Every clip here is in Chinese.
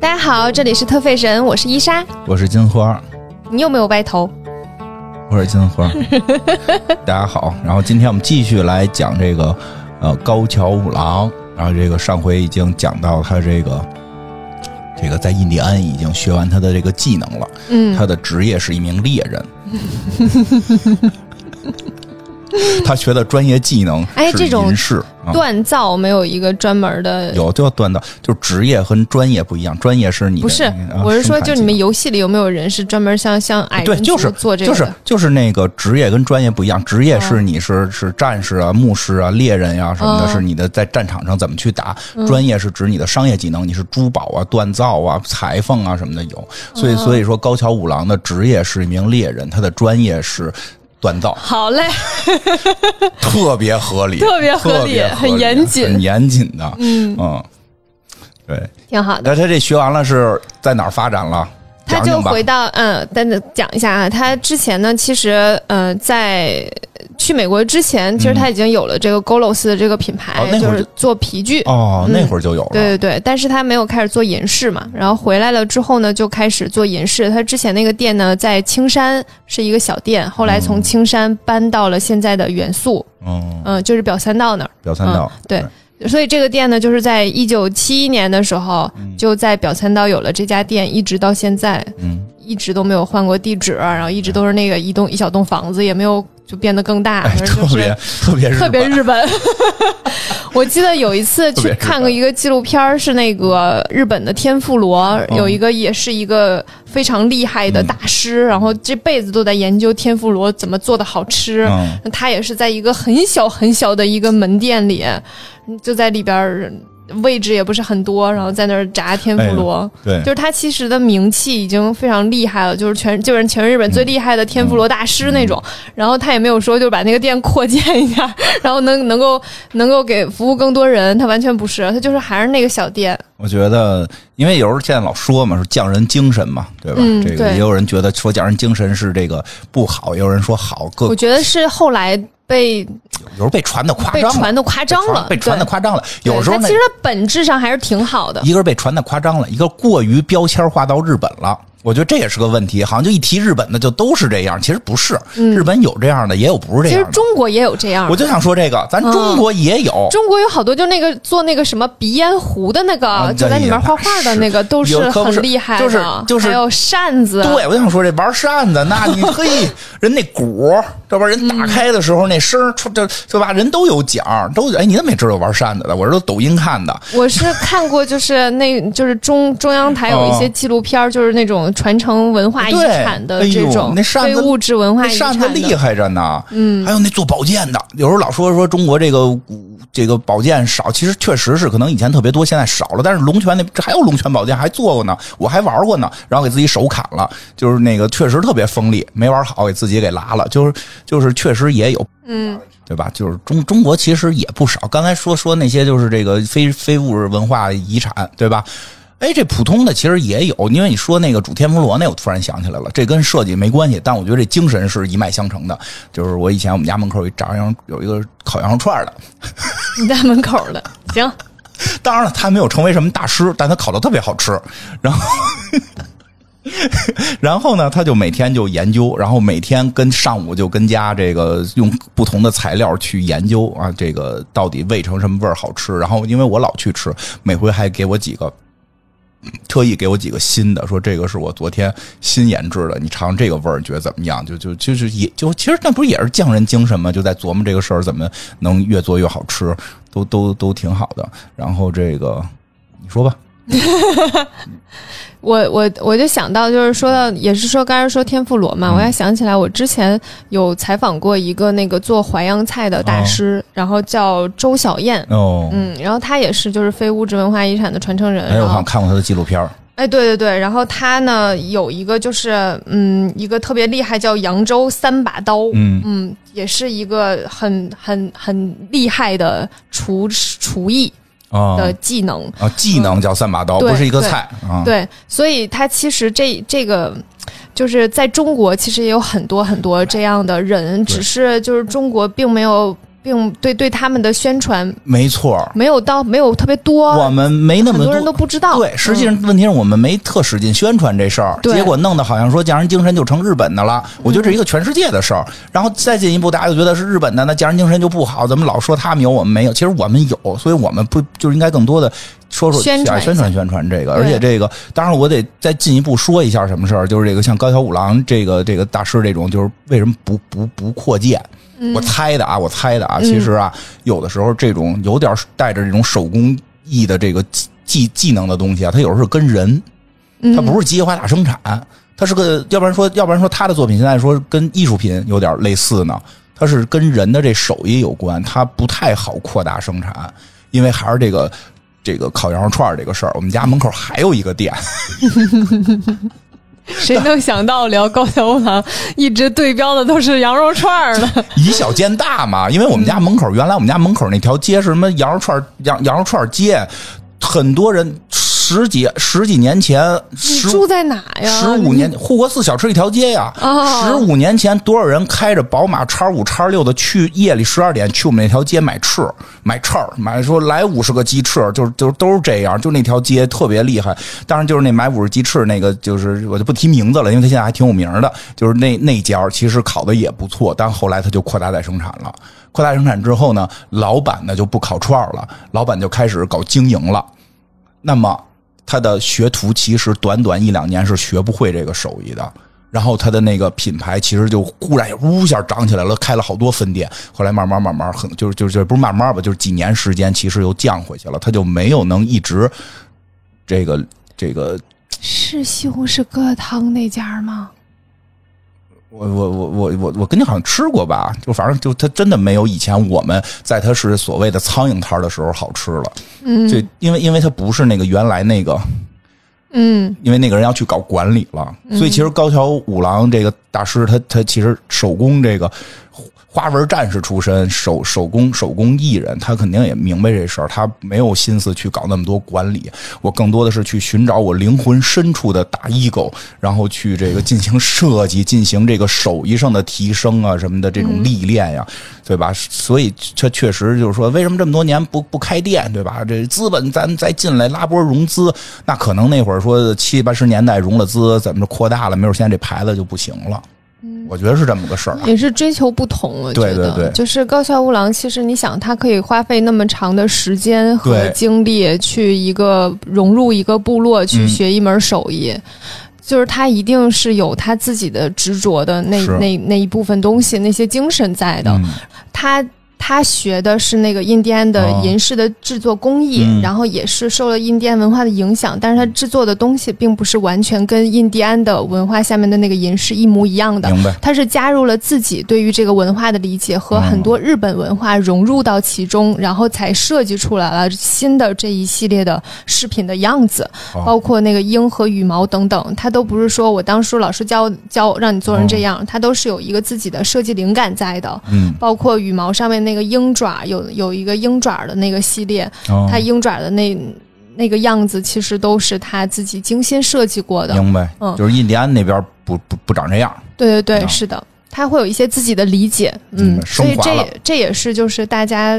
大家好，这里是特费神，我是伊莎。我是金花，你有没有歪头？我是金花。大家好，然后今天我们继续来讲这个呃高桥五郎，然后这个上回已经讲到他这个这个在印第安已经学完他的这个技能了，嗯，他的职业是一名猎人。他学的专业技能是哎这种锻造没有一个专门的，有就要锻造，就是职业和专业不一样，专业是你不是我是说，就你们游戏里有没有人是专门像像矮对，人就是做这个就是？就是那个职业跟专业不一样，职业是你是、是战士啊、牧师啊、猎人呀、什么的，嗯。是你的在战场上怎么去打；专业是指你的商业技能，你是珠宝啊、锻造啊、裁缝啊什么的有。所以嗯。所以说，高桥五郎的职业是一名猎人，他的专业是锻造，好嘞，特别合理，特别合理很严谨很严谨的，嗯对。挺好的。那他这学完了是在哪儿发展了？他就回到嗯，等等讲一下啊，他之前呢，其实呃，在去美国之前，其实他已经有了这个 Golos 的这个品牌，就是做皮具。哦，那会儿就有了。对对对，但是他没有开始做银饰嘛，然后回来了之后呢，就开始做银饰。他之前那个店呢，在青山是一个小店，后来从青山搬到了现在的元素，嗯，嗯、就是表三道那儿。表三道嗯，对所以这个店呢，就是在一九七一年的时候，就在表参道有了这家店，一直到现在，嗯，一直都没有换过地址，然后一直都是那个一栋一小栋房子，也没有就变得更大，特别特别日特别本日本。我记得有一次去看过一个纪录片儿，是那个日本的天妇罗，有一个也是一个非常厉害的大师，然后这辈子都在研究天妇罗怎么做的好吃。嗯。他也是在一个很小很小的一个门店里，就在里边。位置也不是很多，然后在那儿炸天妇罗，对，就是他其实的名气已经非常厉害了，就是全就是全日本最厉害的天妇罗大师那种。然后他也没有说就把那个店扩建一下，然后能能够能够给服务更多人，他完全不是，他就是还是那个小店。我觉得，因为有时候现在老说嘛，说匠人精神嘛，对吧？这个也有人觉得说匠人精神是这个不好，也有人说好，各我觉得是后来被有时候被传的夸张了，传的夸张了，被传的夸张了。有时候它其，实它本质上还是挺好的。一个是被传的夸张了，一个过于标签化到日本了。我觉得这也是个问题，好像就一提日本的就都是这样，其实不是，日本有这样的，也有不是这样的其实。中国也有这样的，我就想说这个，咱中国也有，中国有好多就那个做那个什么鼻烟壶的那个，啊就在里面画画的那个，都是很厉害的，就是就是还有扇子，对，我就想说这玩扇子，那你嘿，人那鼓，这不人打开的时候那声儿，出这对吧？人都有奖，都哎，你怎么也知道玩扇子的？我是都抖音看的。我是看过，就是那，就是中中央台有一些纪录片，就是那种传承文化遗对产的这种那扇子非物质文化那遗产的。扇子厉害着呢，嗯，还有那做保健的，有时候老说说中国这个古这个保健少，其实确实是可能以前特别多，现在少了。但是龙泉那这还有龙泉保健还做过呢，我还玩过呢，然后给自己手砍了，就是那个确实特别锋利，没玩好给自己给拉了，就是就是确实也有，嗯，对吧？就是中中国其实也不少。刚才说说那些就是这个非非物质文化遗产，对吧？哎，这普通的其实也有，因为你说那个主天妇罗那，我突然想起来了，这跟设计没关系，但我觉得这精神是一脉相承的。就是我以前我们家门口有一炸羊有一个烤羊肉串的，你家门口的，行，当然了，他没有成为什么大师，但他烤的特别好吃。然后，然后呢，他就每天就研究，然后每天跟上午就跟家这个用不同的材料去研究啊，这个到底味成什么味儿好吃。然后因为我老去吃，每回还给我几个。特意给我几个新的，说这个是我昨天新研制的，你尝尝这个味儿，觉得怎么样？就就就是也就其实那不是也是匠人精神吗？就在琢磨这个事儿怎么能越做越好吃，都都都挺好的。然后这个你说吧，我我我就想到，就是说到，也是说刚才说天妇罗嘛，嗯。我还想起来，我之前有采访过一个那个做淮扬菜的大师，然后叫周小燕。哦，嗯，然后他也是就是非物质文化遗产的传承人，哎，我好像看过他的纪录片儿。哎，对对对，然后他呢有一个就是嗯，一个特别厉害叫扬州三把刀，嗯。嗯，也是一个很很很厉害的厨厨艺啊的技能。啊，技能叫三把刀，对不是一个对菜啊。对，所以他其实这这个就是在中国其实也有很多很多这样的人，只是就是中国并没有并对对他们的宣传没错，没有到没有特别多，我们没那么很多人都不知道。对，实际上问题是我们没特使劲宣传这事儿，对结果弄得好像说匠人精神就成日本的了。我觉得这是一个全世界的事儿。然后再进一步，大家就觉得是日本的，那匠人精神就不好，怎么老说他们有我们没有？其实我们有，所以我们不就是应该更多的说说宣传宣传宣传这个。而且这个，当然我得再进一步说一下什么事儿，就是这个像高桥五郎这个这个大师这种，就是为什么不不不扩建？我猜的啊，我猜的啊，其实啊，有的时候这种有点带着这种手工艺的这个技技技能的东西啊，它有时候是跟人，它不是机械化大生产，它是个，要不然说，要不然说他的作品现在说跟艺术品有点类似呢，它是跟人的这手艺有关，它不太好扩大生产，因为还是这个。这个烤羊肉串这个事儿，我们家门口还有一个店，谁能想到聊高桥屋郎，一直对标的都是羊肉串儿呢？以小见大嘛，因为我们家门口原来我们家门口那条街是什么羊肉串羊羊肉串街，很多人十几十几年前，你十住在哪呀？十五年护国寺小吃一条街呀，哦十五年前多少人开着宝马叉五叉六的去夜里十二点去我们那条街买翅买翅儿买说来五十个鸡翅，就是就都是这样，就那条街特别厉害。当然就是那买五十鸡翅那个，就是我就不提名字了，因为他现在还挺有名的。就是那那家其实烤的也不错，但后来他就扩大再生产了。扩大生产之后呢，老板呢就不烤串了，老板就开始搞经营了。那么他的学徒其实短短一两年是学不会这个手艺的。然后他的那个品牌其实就忽然呜一下涨起来了，开了好多分店。后来慢慢慢慢很就是就是不是慢慢吧，就是几年时间，其实又降回去了。他就没有能一直这个这个是西红柿疙瘩汤那家吗？我我我我我我跟你好像吃过吧，就反正就它真的没有以前我们在它是所谓的苍蝇摊儿的时候好吃了。嗯，就因为因为它不是那个原来那个，嗯因为那个人要去搞管理了，所以其实高桥五郎这个大师他他其实手工这个花纹战士出身，手手工手工艺人，他肯定也明白这事儿，他没有心思去搞那么多管理。我更多的是去寻找我灵魂深处的大 ego，然后去这个进行设计，进行这个手艺上的提升啊什么的这种历练呀，对吧？所以这确实就是说，为什么这么多年不不开店，对吧？这资本咱再进来拉波融资，那可能那会儿说七八十年代融了资，怎么着扩大了，没准现在这牌子就不行了。我觉得是这么个事儿啊。也是追求不同，我觉得，对对对就是高桥吾郎，其实你想，他可以花费那么长的时间和精力去一个融入一个部落去嗯学一门手艺。就是他一定是有他自己的执着的那那那一部分东西，那些精神在的。嗯他他学的是那个印第安的哦银饰的制作工艺，嗯然后也是受了印第安文化的影响，但是他制作的东西并不是完全跟印第安的文化下面的那个银饰一模一样的。明白。他是加入了自己对于这个文化的理解和很多日本文化融入到其中，然后才设计出来了新的这一系列的饰品的样子，哦包括那个鹰和羽毛等等，他都不是说我当初老师教教让你做成这样，他都是有一个自己的设计灵感在的。嗯，包括羽毛上面那个鹰爪，有有一个鹰爪的那个系列，哦它鹰爪的那那个样子，其实都是他自己精心设计过的。明白。嗯就是印第安那边不不不长这样。对对对，啊是的，他会有一些自己的理解，嗯所以这这也是就是大家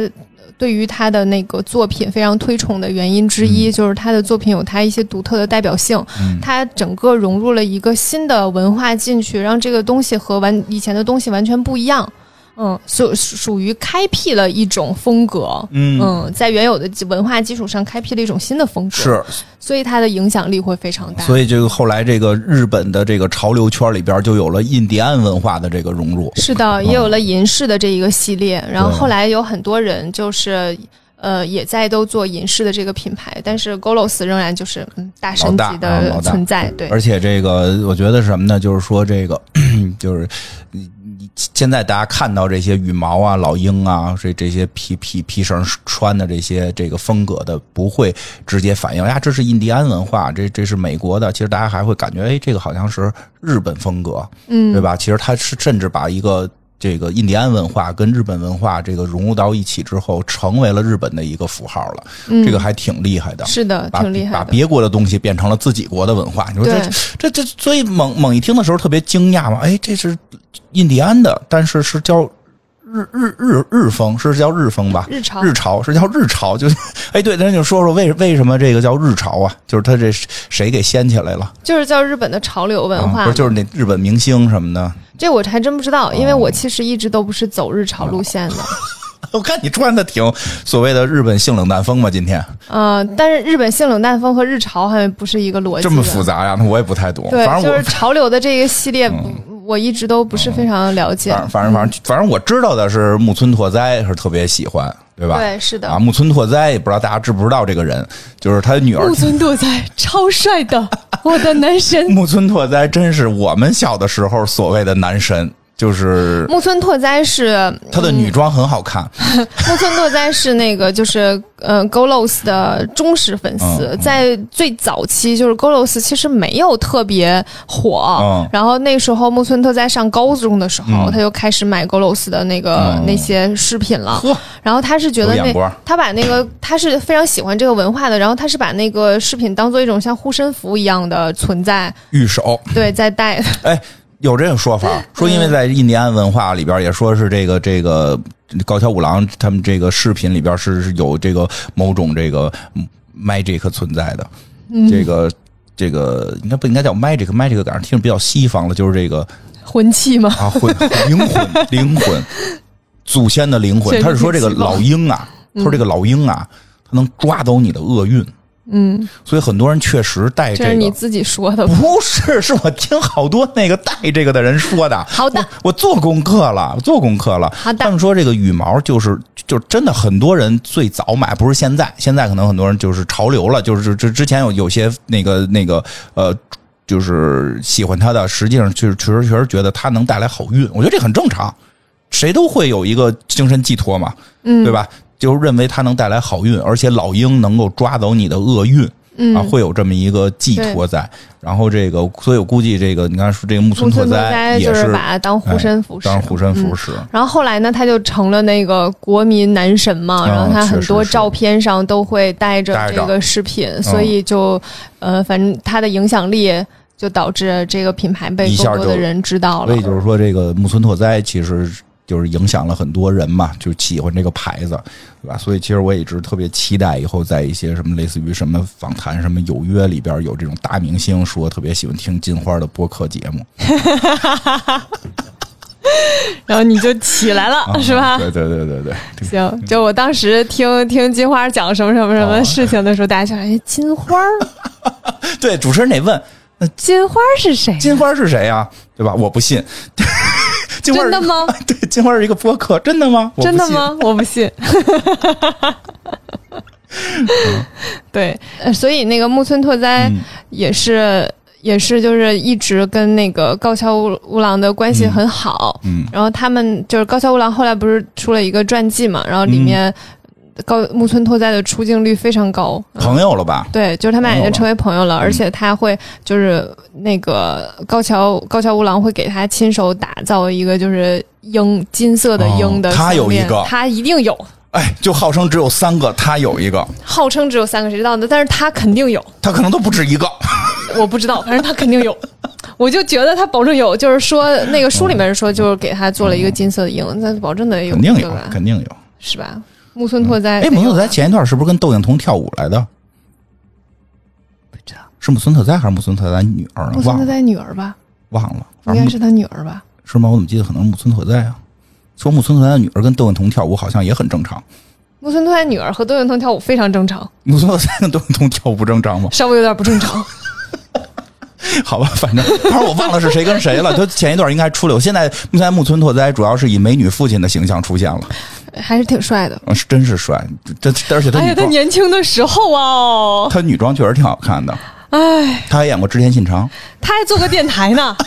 对于他的那个作品非常推崇的原因之一，就是他的作品有他一些独特的代表性，嗯他整个融入了一个新的文化进去，让这个东西和完以前的东西完全不一样。嗯，属属于开辟了一种风格，嗯嗯，在原有的文化基础上开辟了一种新的风格，，是，所以它的影响力会非常大。所以这个后来这个日本的这个潮流圈里边就有了印第安文化的这个融入。是的，也有了银饰的这一个系列，然后后来有很多人就是。呃，也在都做银饰的这个品牌，但是 Golos 仍然就是嗯大神级的存在，对，而且这个我觉得是什么呢？就是说这个 就是现在大家看到这些羽毛啊、老鹰啊，这这些皮皮皮绳穿的这些这个风格的，不会直接反映呀，这是印第安文化，这这是美国的。其实大家还会感觉，哎，这个好像是日本风格，嗯，对吧？其实它是甚至把一个。这个印第安文化跟日本文化这个融入到一起之后，成为了日本的一个符号了。嗯这个还挺厉害的。是的，把挺厉害的。把别国的东西变成了自己国的文化。你说这这这，所以猛猛一听的时候特别惊讶嘛，哎，这是印第安的，但是是叫日日日日风是叫日风吧？日潮日潮是叫日潮，就 哎对，那就说说为为什么这个叫日潮啊？就是他这谁给掀起来了？就是叫日本的潮流文化不是就是那日本明星什么的？这我还真不知道，因为我其实一直都不是走日潮路线的。我看你穿的挺所谓的日本性冷淡风嘛，今天。呃，但是日本性冷淡风和日潮好像不是一个逻辑。这么复杂呀？那我也不太懂。对，反正就是 潮流的这个系列，我一直都不是非常了解。反正反正反正反正我知道的是木村拓哉是特别喜欢，对吧？对，是的。啊，木村拓哉也不知道大家知不知道这个人，就是他女儿。木村拓哉超帅的，我的男神。木村拓哉真是我们小的时候所谓的男神。就是木村拓哉是他的女装很好看。嗯、木村拓哉是那个就是呃 Golos 的忠实粉丝，嗯、在最早期就是 Golos 其实没有特别火，嗯、然后那时候木村拓哉上高中的时候，他就开始买 Golos 的那个、那些饰品了。然后他是觉得那他把那个他是非常喜欢这个文化的，然后他是把那个饰品当做一种像护身符一样的存在，玉手对，在戴。哎。有这种说法，说因为在印第安文化里边也说是这个这个高桥五郎他们这个视频里边是有这个某种这个 magic 存在的，嗯、这个这个应该不应该叫 magic？magic 感觉听着比较西方了，就是这个魂器吗？啊，魂灵魂灵魂祖先的灵魂。他是说这个老鹰啊，他说这个老鹰啊，它能抓走你的厄运。嗯，所以很多人确实戴这个，这是你自己说的，不是？是我听好多那个戴这个的人说的。好的，我，我做功课了，我做功课了。好的，他们说这个羽毛就是，就真的很多人最早买，不是现在，现在可能很多人就是潮流了，就是之之前有有些那个那个呃，就是喜欢它的，实际上就是确实确实觉得它能带来好运。我觉得这很正常，谁都会有一个精神寄托嘛，嗯，对吧？就是认为它能带来好运，而且老鹰能够抓走你的厄运，嗯啊，会有这么一个寄托在。然后这个，所以我估计这个，你看说这个木村拓哉也是把它当护身符使，当护身符使。然后后来呢，他就成了那个国民男神嘛，然后他很多照片上都会带着这个饰品，所以就呃，反正他的影响力就导致这个品牌被更多的人知道了。所以就是说，这个木村拓哉其实。就是影响了很多人嘛，就喜欢这个牌子，对吧？所以其实我也一直特别期待以后在一些什么类似于什么访谈、什么有约里边有这种大明星说特别喜欢听金花的播客节目，然后你就起来了，啊、是吧？对对对对对。行，就我当时听听金花讲什么什么什么事情的时候，大家想哎，金花 对，主持人得问，那金花是谁？金花是谁呀？对吧？我不信。真的吗？对，金花是一个播客，真的吗？真的吗？我不信。对，所以那个木村拓哉也是，嗯、也是，就是一直跟那个高桥屋郎的关系很好。嗯，然后他们就是高桥屋郎后来不是出了一个传记嘛，然后里面高木村拓哉的出镜率非常高，朋友了吧？对，就是他们俩已经成为朋友了，而且他会就是那个高桥高桥吾郎会给他亲手打造一个就是鹰金色的鹰的、哦，他有一个，他一定有。哎，就号称只有三个，他有一个。号称只有三个，谁知道呢？但是他肯定有，他可能都不止一个。我不知道，反正他肯定有。我就觉得他保证有，就是说那个书里面说，就是给他做了一个金色的鹰，那保证得有，肯定有，肯定有，是吧？木村拓哉，哎，木村拓哉前一段是不是跟窦靖童跳舞来的？不知道是木村拓哉还是木村拓哉女儿呢？木村拓哉女儿吧？忘了，应该是他女儿吧？是吗？我怎么记得可能是木村拓哉啊？说木村拓哉的女儿跟窦靖童跳舞好像也很正常。木村拓哉女儿和窦靖童跳舞非常正常。木村拓哉跟窦靖童跳舞不正常吗？稍微有点不正常。好吧，反正反正我忘了是谁跟谁了。就前一段应该出了，现在现在木村拓哉主要是以美女父亲的形象出现了，还是挺帅的。嗯，是真是帅，这而且他哎呀，他年轻的时候啊，他女装确实挺好看的。哎，他还演过织田信长，他还做过电台呢。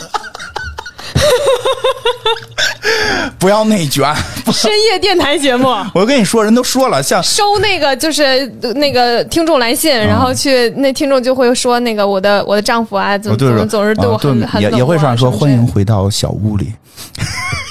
不要内卷，深夜电台节目。我跟你说，人都说了，像收那个就是那个听众来信，嗯然后去那听众就会说那个我的我的丈夫啊，怎么怎么总是对我很很也也会上说欢迎回到小屋里。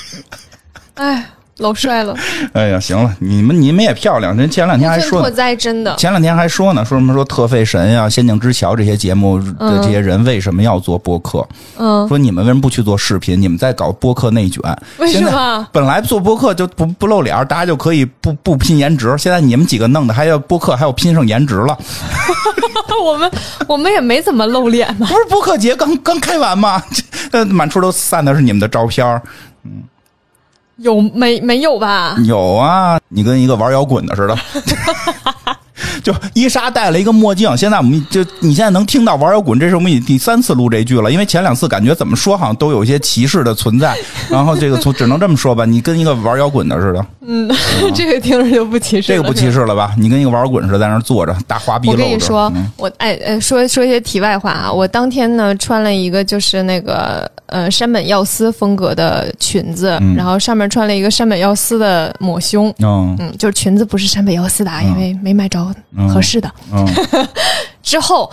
哎，老帅了。哎呀，行了，你们你们也漂亮。人前两天还说木村拓，哉真的，前两天还说呢，说什么说特费神呀、仙境之桥这些节目的这些人为什么要做播客？嗯，说你们为什么不去做视频？你们在搞播客内卷。为什么？本来做播客就不不露脸，大家就可以不不拼颜值。现在你们几个弄的还要播客还要拼上颜值了，我们我们也没怎么露脸嘛。不是播客节刚刚开完吗？这呃满处都散的是你们的照片儿有没没有吧？有啊，你跟一个玩摇滚的似的。就伊莎戴了一个墨镜，现在我们就你现在能听到玩摇滚，这是我们已第三次录这句了，因为前两次感觉怎么说好像都有一些歧视的存在，然后这个从只能这么说吧，你跟一个玩摇滚的似的，嗯，这个听着就不歧视。这个不歧视了吧？你跟一个玩摇滚似的在那儿坐着，大花臂我露着。跟你说嗯，我哎呃说说一些题外话啊，我当天呢穿了一个就是那个呃山本耀司风格的裙子，嗯然后上面穿了一个山本耀司的抹胸。嗯嗯，就是裙子不是山本耀司的啊，嗯因为没买着嗯合适的。嗯 之后，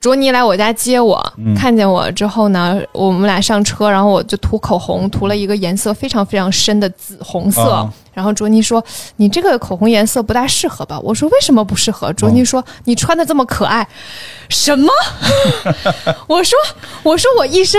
卓尼来我家接我，嗯看见我之后呢，我们俩上车，然后我就涂口红，涂了一个颜色非常非常深的紫红色。啊然后卓尼说：“你这个口红颜色不大适合吧？”我说：“为什么不适合？”卓尼说：“你穿的这么可爱。”什么？我说：“我说我一身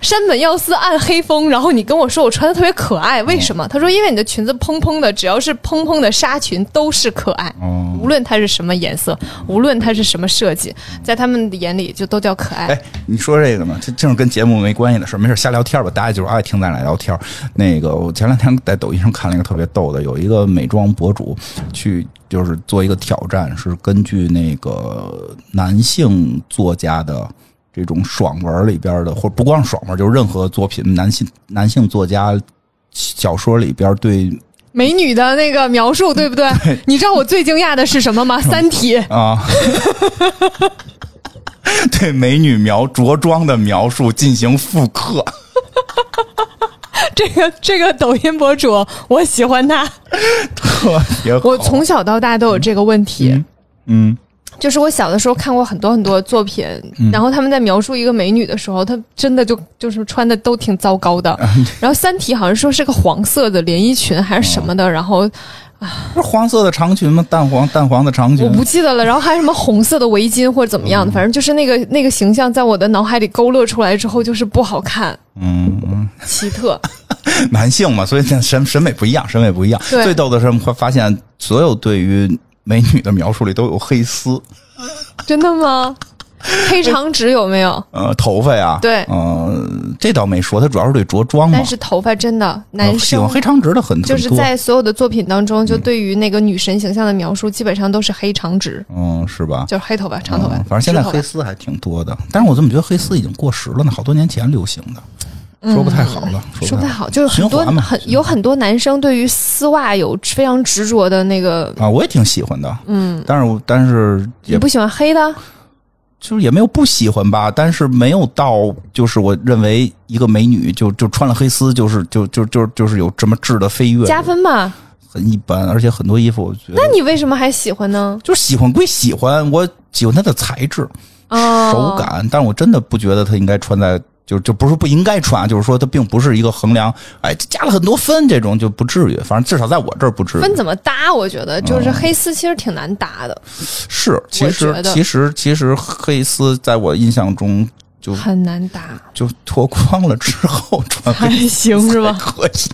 山本耀司暗黑风，然后你跟我说我穿的特别可爱，为什么？”他说：“因为你的裙子蓬蓬的，只要是蓬蓬的纱裙都是可爱。”哦，无论它是什么颜色，无论它是什么设计，在他们的眼里就都叫可爱。哎，你说这个呢，这这是跟节目没关系的事儿，没事瞎聊天吧，大家就是爱听咱俩聊天。那个，我前两天在抖音上看了一个特别逗的，有一个美妆博主去就是做一个挑战，是根据那个男性作家的这种爽文里边的，或者不光是爽文，就是任何作品，男性男性作家小说里边对美女的那个描述，对不对？你知道我最惊讶的是什么吗？《三体》啊。对美女描着装的描述进行复刻，这个 这个抖音博主，我喜欢他。特别好。我从小到大都有这个问题，嗯就是我小的时候看过很多很多作品，然后他们在描述一个美女的时候，她真的就就是穿的都挺糟糕的。然后《三体》好像说是个黄色的连衣裙还是什么的，然后不是黄色的长裙吗？淡黄淡黄的长裙。我不记得了，然后还有什么红色的围巾或者怎么样的，反正就是那个那个形象在我的脑海里勾勒出来之后，就是不好看，嗯嗯，奇特。男性嘛，所以审审美不一样，审美不一样。最逗的是，会发现所有对于美女的描述里都有黑丝，真的吗？黑长直有没有？呃，头发呀，对呃，这倒没说，他主要是对着装嘛。但是头发真的，男呃喜欢生黑长直的很就是在所有的作品当中，就对于那个女神形象的描述，基本上都是黑长直，嗯，是吧？就是黑头发、长头发。嗯反正现在黑丝还挺多的，但是我怎么觉得黑丝已经过时了呢？好多年前流行的，说不太好了，嗯说不太好，就是很多很有很多男生对于丝袜有非常执着的那个，啊，我也挺喜欢的，嗯，但是我但是也你不喜欢黑的？就是也没有不喜欢吧，但是没有到就是我认为一个美女就就穿了黑丝就是就就就就是有这么质的飞跃，加分吧？很一般，而且很多衣服我觉得那你为什么还喜欢呢？就是喜欢归喜欢，我喜欢它的材质、哦，手感，但是我真的不觉得它应该穿在。就就不是不应该穿，就是说它并不是一个衡量，哎，加了很多分这种就不至于，反正至少在我这儿不至于。分怎么搭？我觉得嗯就是黑丝其实挺难搭的，是，其实其实其实黑丝在我印象中就很难搭，就脱光了之后穿黑还行是吧？可惜。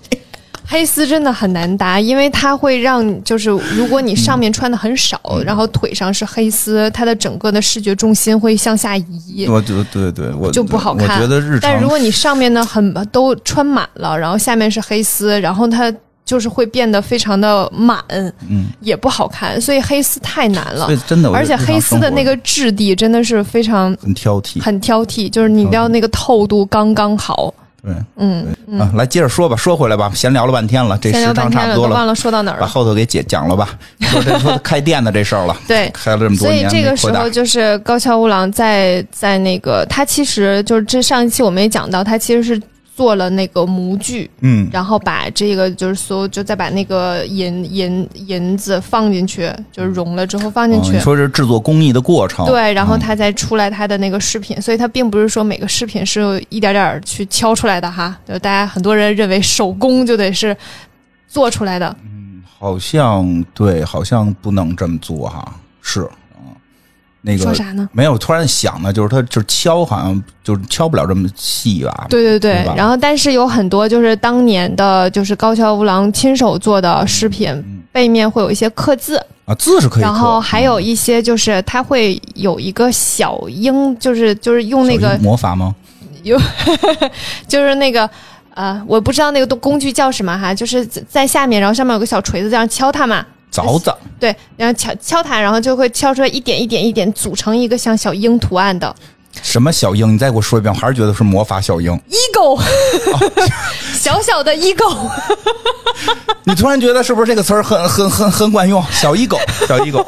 黑丝真的很难搭，因为它会让就是如果你上面穿的很少，嗯然后腿上是黑丝，它的整个的视觉重心会向下移。我觉得对对，我就不好看我觉得日常，但如果你上面呢很都穿满了，然后下面是黑丝，然后它就是会变得非常的满，嗯，也不好看。所以黑丝太难了真的，而且黑丝的那个质地真的是非常很挑剔。很挑剔，就是你要那个透度刚刚好。对，嗯，啊，来接着说吧，说回来吧，闲聊了半天了，这先时长差不多了忘了说到哪儿了。把后头给解讲了吧。说这说开店的这事儿了，对，开了这么多年，所以这个时候就是高桥吾郎在在那个他其实就是这上一期我们也讲到，他其实是做了那个模具，嗯然后把这个就是所有就再把那个银银银子放进去，就是融了之后放进去。哦你说这是制作工艺的过程，对，然后嗯他再出来它的那个饰品，所以它并不是说每个饰品是一点点去敲出来的哈，就大家很多人认为手工就得是做出来的。嗯好像对，好像不能这么做哈。是，嗯，那个说啥呢？没有，突然想的就是他就是敲，好像就是敲不了这么细吧？对对对然后但是有很多就是当年的，就是高桥吾郎亲手做的饰品，背面会有一些刻字，啊，字是可以，然后还有一些就是他会有一个小鹰，就是就是用那个魔法吗？有 就是那个呃，我不知道那个工具叫什么哈，就是在在下面，然后上面有个小锤子，这样敲它嘛。凿子对，然后敲敲它，然后就会敲出来一点一点一点，组成一个像小鹰图案的。什么小鹰？你再给我说一遍，我还是觉得是魔法小鹰。eagle，、小小的 eagle。你突然觉得是不是这个词儿很很很很管用？小一狗，小一狗，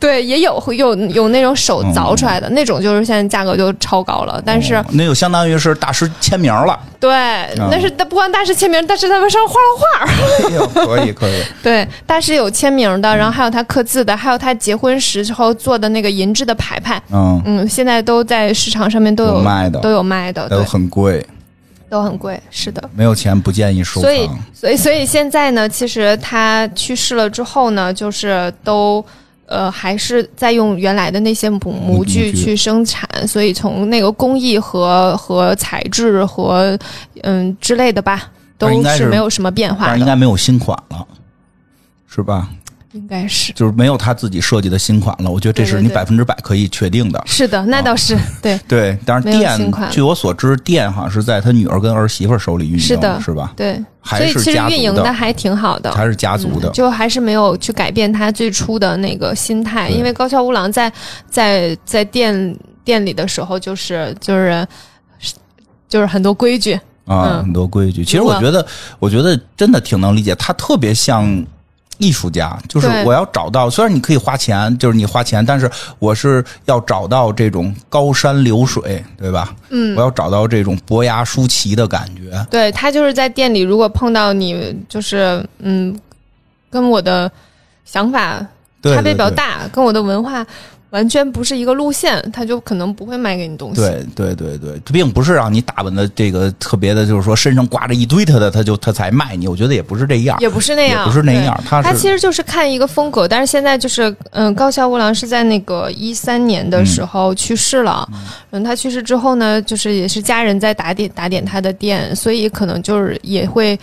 对，也有会有有那种手凿出来的、那种，就是现在价格就超高了。但是、哦那就相当于是大师签名了。对，但是不光大师签名，但是他们上画了画。哎呦，可以可以，对，大师有签名的，然后还有他刻字的，还有他结婚时候做的那个银质的牌牌。嗯，嗯，现在都在市场上面都有有卖的都有卖的，都，很贵，都很贵，是的。没有钱不建议收所以藏。，所以，所以现在呢，其实他去世了之后呢，就是都呃还是在用原来的那些模模具去生产，所以从那个工艺和和材质和嗯之类的吧，都是是没有什么变化应该没有新款了，是吧？应该是。就是没有他自己设计的新款了。我觉得这是你百分之百可以确定的。是的，那倒是、对 对，但是店，据我所知，店好像是在他女儿跟儿媳妇手里运营，是的是吧？对，还所以其实是家运营的还挺好的，还是家族的嗯，就还是没有去改变他最初的那个心态，因为高桥无郎在在在店店里的时候，就是就是就是很多规矩，啊，嗯很多规矩。其实我觉得，我觉得真的挺能理解，他特别像。艺术家就是我要找到，虽然你可以花钱，就是你花钱，但是我是要找到这种高山流水，对吧？嗯我，要找到这种伯牙舒淇的感觉。对他就是在店里，如果碰到你，就是嗯，跟我的想法差别比较对对大，跟我的文化完全不是一个路线，他就可能不会卖给你东西。对对对对，并不是让你打扮的这个特别的，就是说身上挂着一堆他的，他就他才卖你。我觉得也不是这样，也不是那样，也不是那样他他其实就是看一个风格，但是现在就是，嗯，高桥无郎是在那个一三年的时候去世了，嗯，他去世之后呢，就是也是家人在打点打点他的店，所以可能就是也会。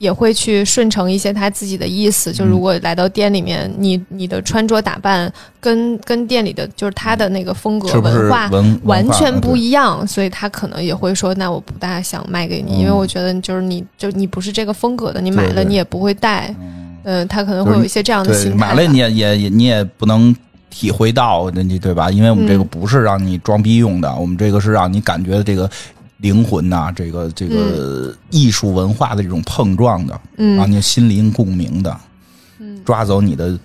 也会去顺承一些他自己的意思，就如果来到店里面，你你的穿着打扮跟跟店里的就是他的那个风格文化完全不一一样，所以他可能也会说，那我不大想卖给你，嗯。因为我觉得就是你就你不是这个风格的，你买了你也不会戴，嗯，他可能会有一些这样的对心态吧。买了你也也也你也不能体会到，人家对吧？因为我们这个嗯。不是让你装逼用的，我们这个是让你感觉这个灵魂呐、这个这个艺术文化的这种碰撞的，嗯。让你心灵共鸣的，抓走你的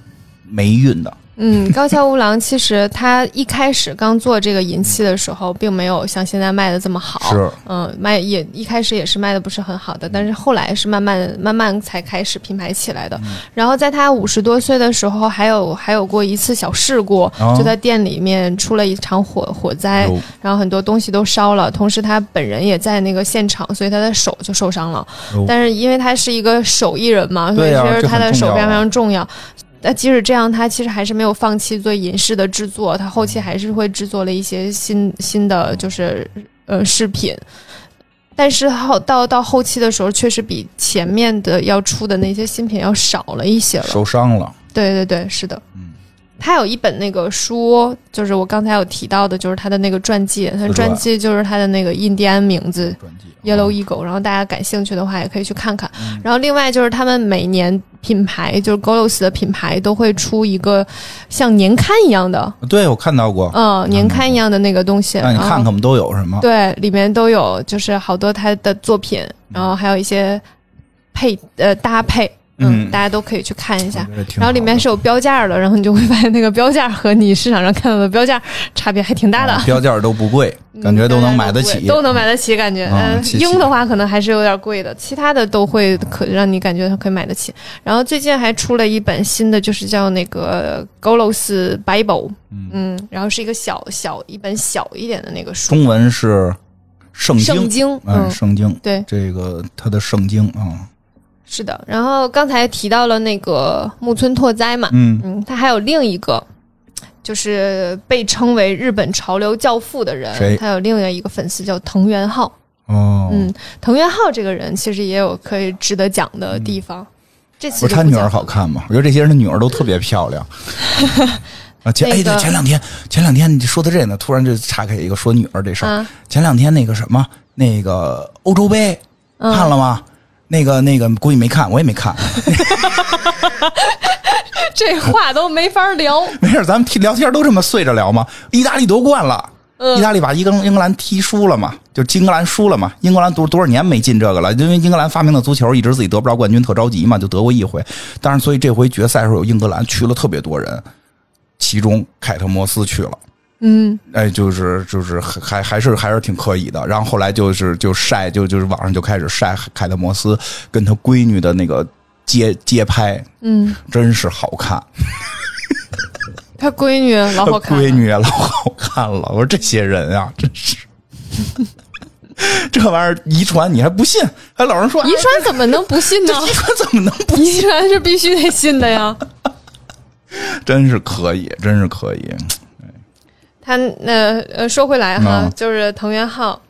霉运的。嗯，高桥无郎其实他一开始刚做这个银器的时候，并没有像现在卖的这么好。是，嗯，卖也一开始也是卖的不是很好的，但是后来是慢慢慢慢才开始品牌起来的。嗯然后在他五十多岁的时候，还有还有过一次小事故，哦就在店里面出了一场火火灾，有然后很多东西都烧了，同时他本人也在那个现场，所以他的手就受伤了。有但是因为他是一个手艺人嘛，所以其实他的手非常非常重要。那即使这样，他其实还是没有放弃做银饰的制作，他后期还是会制作了一些新新的就是呃饰品。但是后到到后期的时候，确实比前面的要出的那些新品要少了一些了。受伤了，对对对，是的。嗯他有一本那个书，就是我刚才有提到的，就是他的那个传记，他的传传记就是他的那个印第安名字 Yellow Eagle，然后大家感兴趣的话也可以去看看。嗯然后另外就是他们每年品牌，就是 Golos 的品牌都会出一个像年刊一样的，对我看到过，嗯，年刊一样的那个东西。让你看看我们都有什么。对，里面都有就是好多他的作品，然后还有一些配呃搭配，嗯，嗯。大家都可以去看一下。然后里面是有标价的，然后你就会发现那个标价和你市场上看到的标价差别还挺大的。啊，标价都不贵，感觉都能买得起。嗯都能买得起，感觉。嗯，鹰的话可能还是有点贵的，其他的都会可让你感觉可以买得起。然后最近还出了一本新的，就是叫那个 Golos Bible，嗯，然后是一个小小一本小一点的那个书，中文是圣经，圣经，嗯，嗯，圣经，对，这个它的圣经啊，是的。然后刚才提到了那个木村拓哉嘛，嗯嗯，他还有另一个，就是被称为日本潮流教父的人谁，他有另外一个粉丝叫藤原浩。哦，嗯，藤原浩这个人其实也有可以值得讲的地方。这次不是他女儿好看吗？我觉得这些人的女儿都特别漂亮。啊，前哎，那个对，前两天前两天你说的这呢，突然就岔开一个说女儿这事儿。啊前两天那个什么，那个欧洲杯嗯看了吗？那个那个估计没看，我也没看。这话都没法聊。没事，咱们提聊天都这么碎着聊吗？意大利夺冠了。嗯意大利把英格英格兰踢输了嘛？就英格兰输了嘛？英格兰多多少年没进这个了？因为英格兰发明的足球一直自己得不着冠军，特着急嘛，就得过一回。但是所以这回决赛时候有英格兰去了特别多人，其中凯特摩斯去了。嗯，哎，就是就是还还还是还是挺可以的。然后后来就是就晒就就是网上就开始晒凯特摩斯跟他闺女的那个街街拍，嗯，真是好看。他闺女老好看，闺女也老好看了。我说这些人啊，真是。这玩意儿遗传你还不信？还老人说遗传怎么能不信呢？遗传怎么能不？遗传是必须得信的呀。真是可以，真是可以。他那呃，说回来哈，嗯就是藤原浩，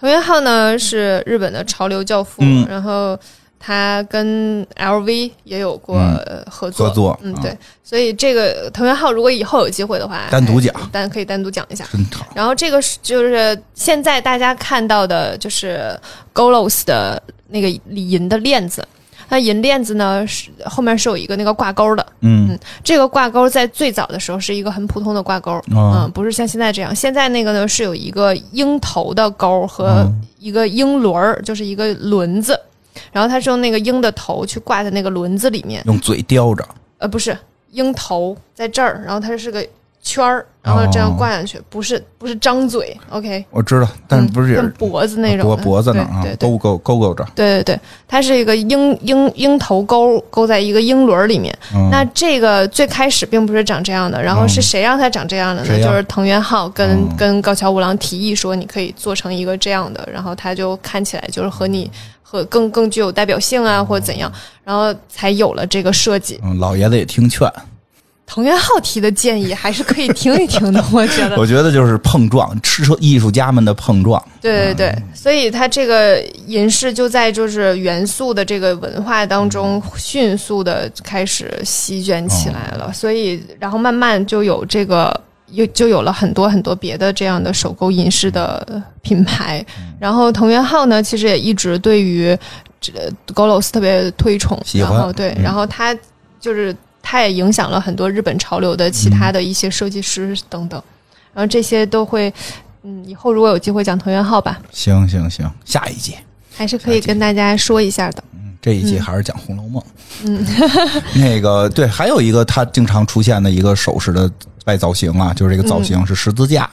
藤原浩呢是日本的潮流教父，嗯然后他跟 LV 也有过嗯呃合作，合作啊，嗯对，所以这个藤原浩如果以后有机会的话，单独讲哎单可以单独讲一下。真好。然后这个是就是现在大家看到的，就是 Golos 的那个银的链子，它银链子呢是后面是有一个那个挂钩的，嗯。这个挂钩在最早的时候是一个很普通的挂钩，哦嗯，不是像现在这样。现在那个呢是有一个鹰头的钩和哦一个鹰轮儿，就是一个轮子，然后它是用那个鹰的头去挂在那个轮子里面，用嘴叼着，呃，不是鹰头在这儿，然后它是个圈儿，然后这样挂上去，不是不是张嘴，OK，我知道，但是不是也是嗯脖子那种脖脖子那儿啊勾勾勾勾着。对对对，它是一个鹰鹰鹰头钩勾在一个鹰轮儿里面。嗯那这个最开始并不是长这样的，然后是谁让它长这样的呢？就是藤原浩跟、嗯跟高桥五郎提议说，你可以做成一个这样的，然后它就看起来就是和你和更更具有代表性啊，或者怎样，然后才有了这个设计。嗯，老爷子也听劝，藤原浩提的建议还是可以听一听的，我觉得。我觉得就是碰撞，吃车艺术家们的碰撞。对对对，所以它这个银饰就在就是元素的这个文化当中迅速的开始席卷起来了，所以然后慢慢就有这个有就有了很多很多别的这样的手工银饰的品牌，然后藤原浩呢，其实也一直对于这 Golos 特别推崇，然后对，嗯。然后他就是他也影响了很多日本潮流的其他的一些设计师等等，然后这些都会。嗯，以后如果有机会讲藤原浩吧，行行行，下一集。还是可以跟大家说一下的。嗯这一季还是讲《红楼梦》。嗯，那个对，还有一个他经常出现的一个首饰的外造型啊，就是这个造型是十字架，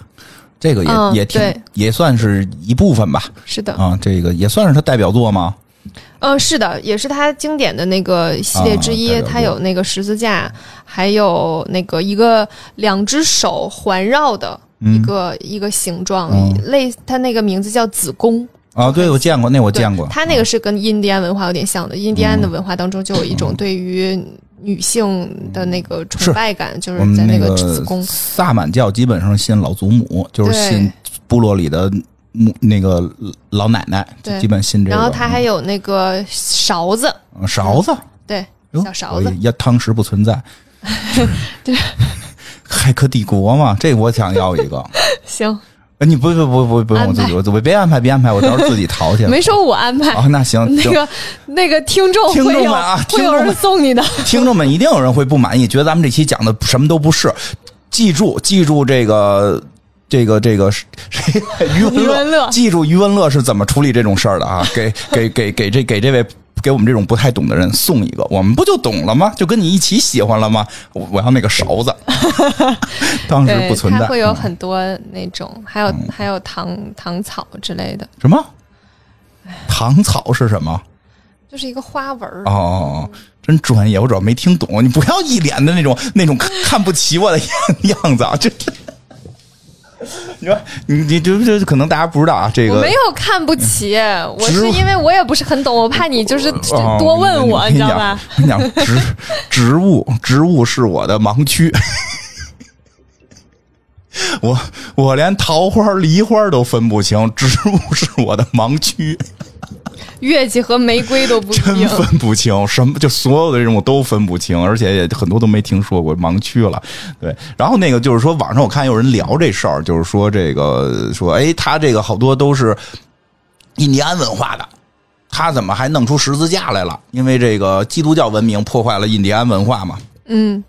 这个也、嗯也挺也算是一部分吧。是的，啊，这个也算是他代表作吗？嗯，是的，也是他经典的那个系列之一。啊代表作它有那个十字架，还有那个一个两只手环绕的一个、一个形状，嗯类他那个名字叫子宫。啊，对，我见过，那我见过。他那个是跟印第安文化有点像的。印第安的文化当中就有一种对于女性的那个崇拜感，就是在那个子宫。萨满教基本上信老祖母，就是信部落里的母那个老奶奶，就对基本信这个。然后他还有那个勺子，嗯勺子，对，哟小勺子。要汤匙不存在。对，骇客帝国嘛，这我想要一个。行，呃你不不不不不用我自己，我我别安排，别安排，我到时候自己淘去。没说我安排。啊，那行，那个那个听众听众们啊会有人听众们送你的。听众们一定有人会不满意，觉得咱们这期讲的什么都不是。记住，记住这个。这个这个谁？余文乐记住余文乐是怎么处理这种事儿的啊？给给给给这给这位给我们这种不太懂的人送一个，我们不就懂了吗？就跟你一起喜欢了吗？我我要那个勺子，当时，不存在。会有嗯很多那种，还有还有糖糖草之类的，什么？糖草是什么？就是一个花纹儿。哦哦哦，真专业，我主要没听懂。你不要一脸的那种那种看看不起我的样样子啊！这 你说你你这这可能大家不知道啊，这个我没有看不起，我是因为我也不是很懂，我怕你就是哦多问我，你知道吧？？你讲植 植物植物是我的盲区。我我连桃花、梨花都分不清，植物 是我的盲区，月季和玫瑰都不真。分不清，什么就所有的这种我都分不清，而且也很多都没听说过盲区了。对，然后那个就是说，网上我看有人聊这事儿，就是说这个说，哎，他这个好多都是印第安文化的，他怎么还弄出十字架来了？因为这个基督教文明破坏了印第安文化嘛，嗯，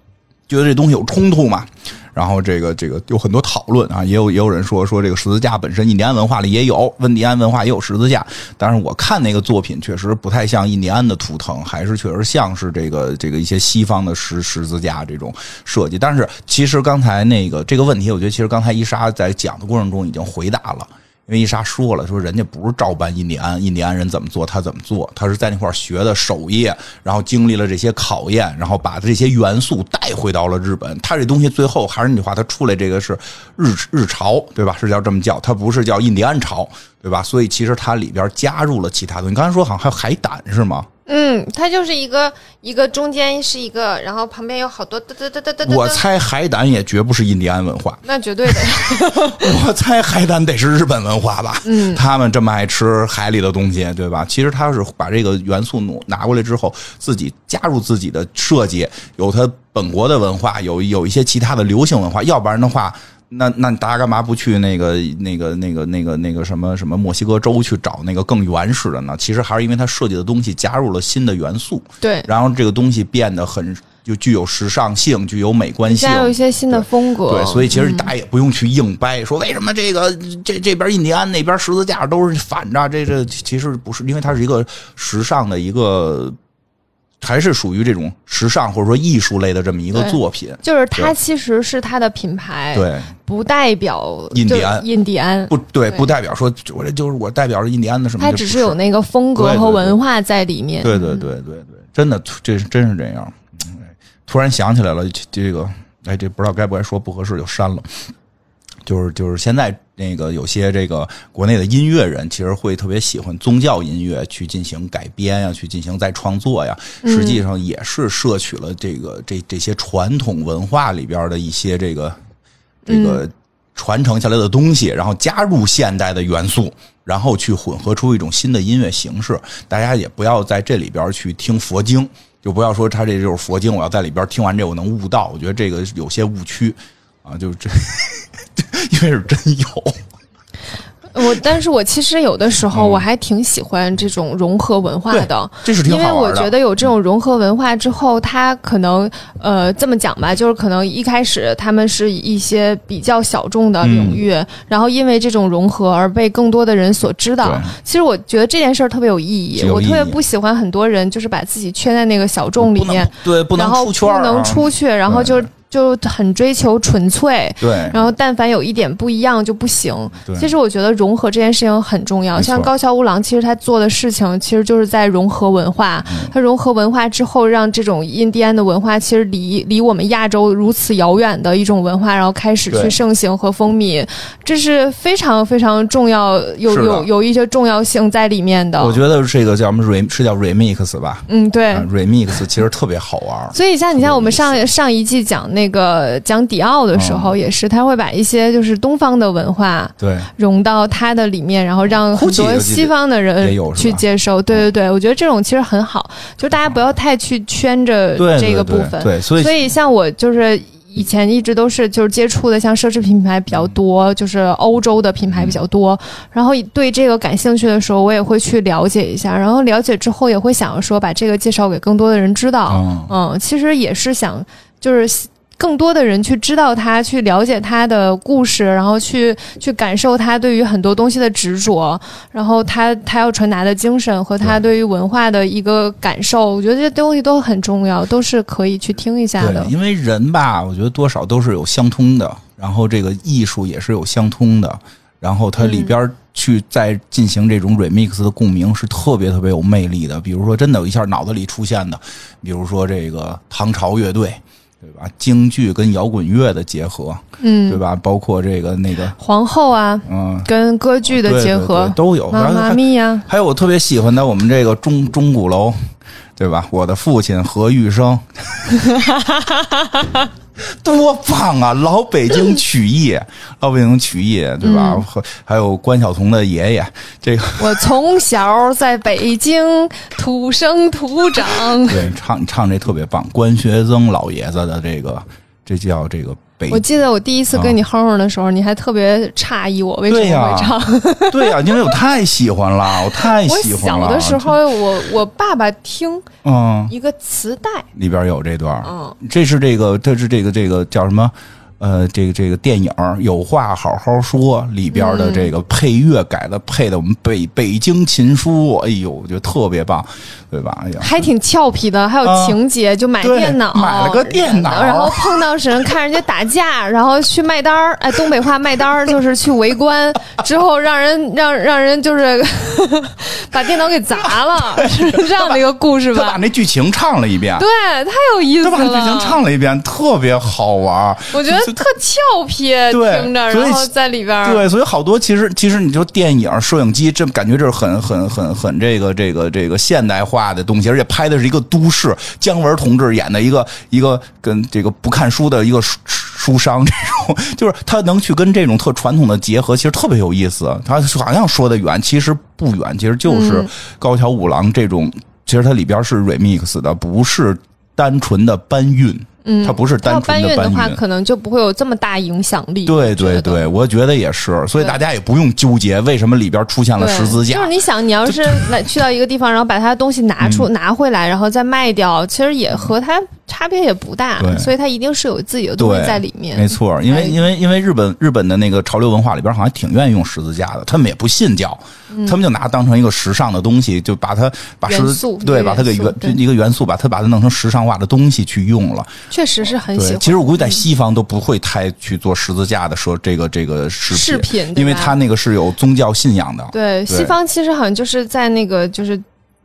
觉得这东西有冲突嘛。然后这个这个有很多讨论啊，也有也有人说说这个十字架本身印第安文化里也有，温迪安文化也有十字架，但是我看那个作品确实不太像印第安的图腾，还是确实像是这个这个一些西方的十十字架这种设计。但是其实刚才那个这个问题，我觉得其实刚才伊莎在讲的过程中已经回答了。因为伊莎说了，说人家不是照搬印第安，印第安人怎么做他怎么做，他是在那块学的手艺，然后经历了这些考验，然后把这些元素带回到了日本。他这东西最后还是那句话，他出来这个是日日潮，对吧？是叫这么叫，他不是叫印第安潮，对吧？所以其实它里边加入了其他东西。你刚才说好像还有海胆是吗？嗯，它就是一个一个中间是一个，然后旁边有好多嘚嘚嘚嘚嘚嘚。我猜海胆也绝不是印第安文化，那绝对的。我猜海胆得是日本文化吧？嗯，他们这么爱吃海里的东西，对吧？其实他是把这个元素挪拿过来之后，自己加入自己的设计，有他本国的文化，有有一些其他的流行文化，要不然的话。那那大家干嘛不去那个那个那个那个那个什么什么墨西哥州去找那个更原始的呢？其实还是因为它设计的东西加入了新的元素，对，然后这个东西变得很就具有时尚性，具有美观性，加有一些新的风格。对，所以其实大家也不用去硬掰，说为什么这个这这边印第安那边十字架都是反着，这这其实不是，因为它是一个时尚的一个，还是属于这种时尚或者说艺术类的这么一个作品。就是它其实是它的品牌，，对，不代表印第安印第安，不对，不代表说我这就是我代表着印第安的什么，它只是有那个风格和文化在里面。对对对对对，真的这是真是这样。嗯突然想起来了，这这个哎，这不知道该不该说，不合适就删了。就是就是现在那个有些这个国内的音乐人，其实会特别喜欢宗教音乐去进行改编呀，去进行再创作呀。实际上也是摄取了这个这这些传统文化里边的一些这个这个传承下来的东西，然后加入现代的元素，然后去混合出一种新的音乐形式。大家也不要在这里边去听佛经，就不要说他这就是佛经，我要在里边听完这我能悟道。我觉得这个有些误区啊，就这，因为是真有。我，但是我其实有的时候嗯我还挺喜欢这种融合文化的。这是挺因为。我觉得有这种融合文化之后，它可能呃这么讲吧，就是可能一开始他们是一些比较小众的领域，然后因为这种融合而被更多的人所知道。其实我觉得这件事儿特别有意义，意义我特别不喜欢很多人就是把自己圈在那个小众里面，对不能然后出圈啊不能出去，然后就就很追求纯粹。对然后，但凡有一点不一样就不行。对其实我觉得融合这件事情很重要。像高桥吾郎，其实他做的事情其实就是在融合文化。嗯他融合文化之后，让这种印第安的文化其实离离我们亚洲如此遥远的一种文化，然后开始去盛行和风靡，这是非常非常重要，有有有一些重要性在里面的。我觉得这个叫什么 re 是叫 remix 吧？嗯，对。啊，remix 其实特别好玩。所以像你像我们上上一季讲那个讲迪奥的时候，嗯也是他会把一些就是东方的文化对，融到他的里面，然后让很多西方的人去接受。对对对，我觉得这种其实很好，就是大家不要太去圈着这个部分。对，所以所以像我就是。以前一直都是就是接触的像奢侈品牌比较多，就是欧洲的品牌比较多，然后对这个感兴趣的时候，我也会去了解一下，然后了解之后也会想要说把这个介绍给更多的人知道。嗯嗯，其实也是想就是。更多的人去知道他，去了解他的故事，然后去去感受他对于很多东西的执着，然后他他要传达的精神和他对于文化的一个感受，我觉得这些东西都很重要，都是可以去听一下的，。因为人吧，我觉得多少都是有相通的，然后这个艺术也是有相通的，然后它里边去再进行这种 remix 的共鸣是特别特别有魅力的。比如说，真的有一下脑子里出现的，比如说这个唐朝乐队。对吧？京剧跟摇滚乐的结合，嗯，对吧？包括这个那个，皇后啊，嗯，跟歌剧的结合对，都有。妈妈咪呀，还有我特别喜欢的，我们这个钟钟鼓楼，对吧？我的父亲何玉生，多棒啊！老北京曲艺，老北京曲艺，对吧？嗯还有关晓彤的爷爷，这个 我从小在北京土生土长，对唱唱这特别棒。关学增老爷子的这个，这叫这个北我记得我第一次跟你哼哼的时候，你还特别诧异我为什么会唱。对呀、因为我太喜欢了，我太喜欢了。我小的时候，我我爸爸听嗯，一个磁带，里边有这段，嗯，这是这个，这是这个这个叫什么？呃，这个这个电影有话好好说里边的这个配乐改的配的我们北北京琴书，哎呦，我觉得特别棒，对吧？哎呀，还挺俏皮的，还有啊情节，就买电脑，买了个电脑然后 碰到人看人家打架，然后去卖单儿，哎，东北话卖单儿就是去围观，之后让人让让人就是 把电脑给砸了，是这样的一个故事吧他把？那剧情唱了一遍，对，太有意思他把剧情。唱了一遍，特别好玩。我觉得特俏皮，听着，然后在里边儿，对，所以好多其实其实你就电影、摄影机，这感觉这是很很很很这个这个这个现代化的东西，而且拍的是一个都市。姜文同志演的一个一个跟这个不看书的一个书书商，这种就是他能去跟这种特传统的结合，其实特别有意思。他好像说的远，其实不远，其实就是高桥五郎这种，其实它里边是 remix 的，不是单纯的搬运。嗯，它不是单要搬纯运的话。可能就不会有这么大影响力。对对对，我觉得也是，所以大家也不用纠结为什么里边出现了十字架就是。你想，你要是来去到一个地方，然后把他的东西拿出、拿回来，然后再卖掉，其实也和它差别也不大对，所以它一定是有自己的东西在里面。没错，因为哎因为因为日本日本的那个潮流文化里边好像挺愿意用十字架的，他们也不信教，他们就拿它当成一个时尚的东西，就把它把十字对把它给元一个元素，把它把它弄成时尚化的东西去用了。确实是很喜，欢。其实我估计在西方都不会太去做十字架的说这个这个饰饰品因为它那个是有宗教信仰的。对西方其实好像就是在那个就是。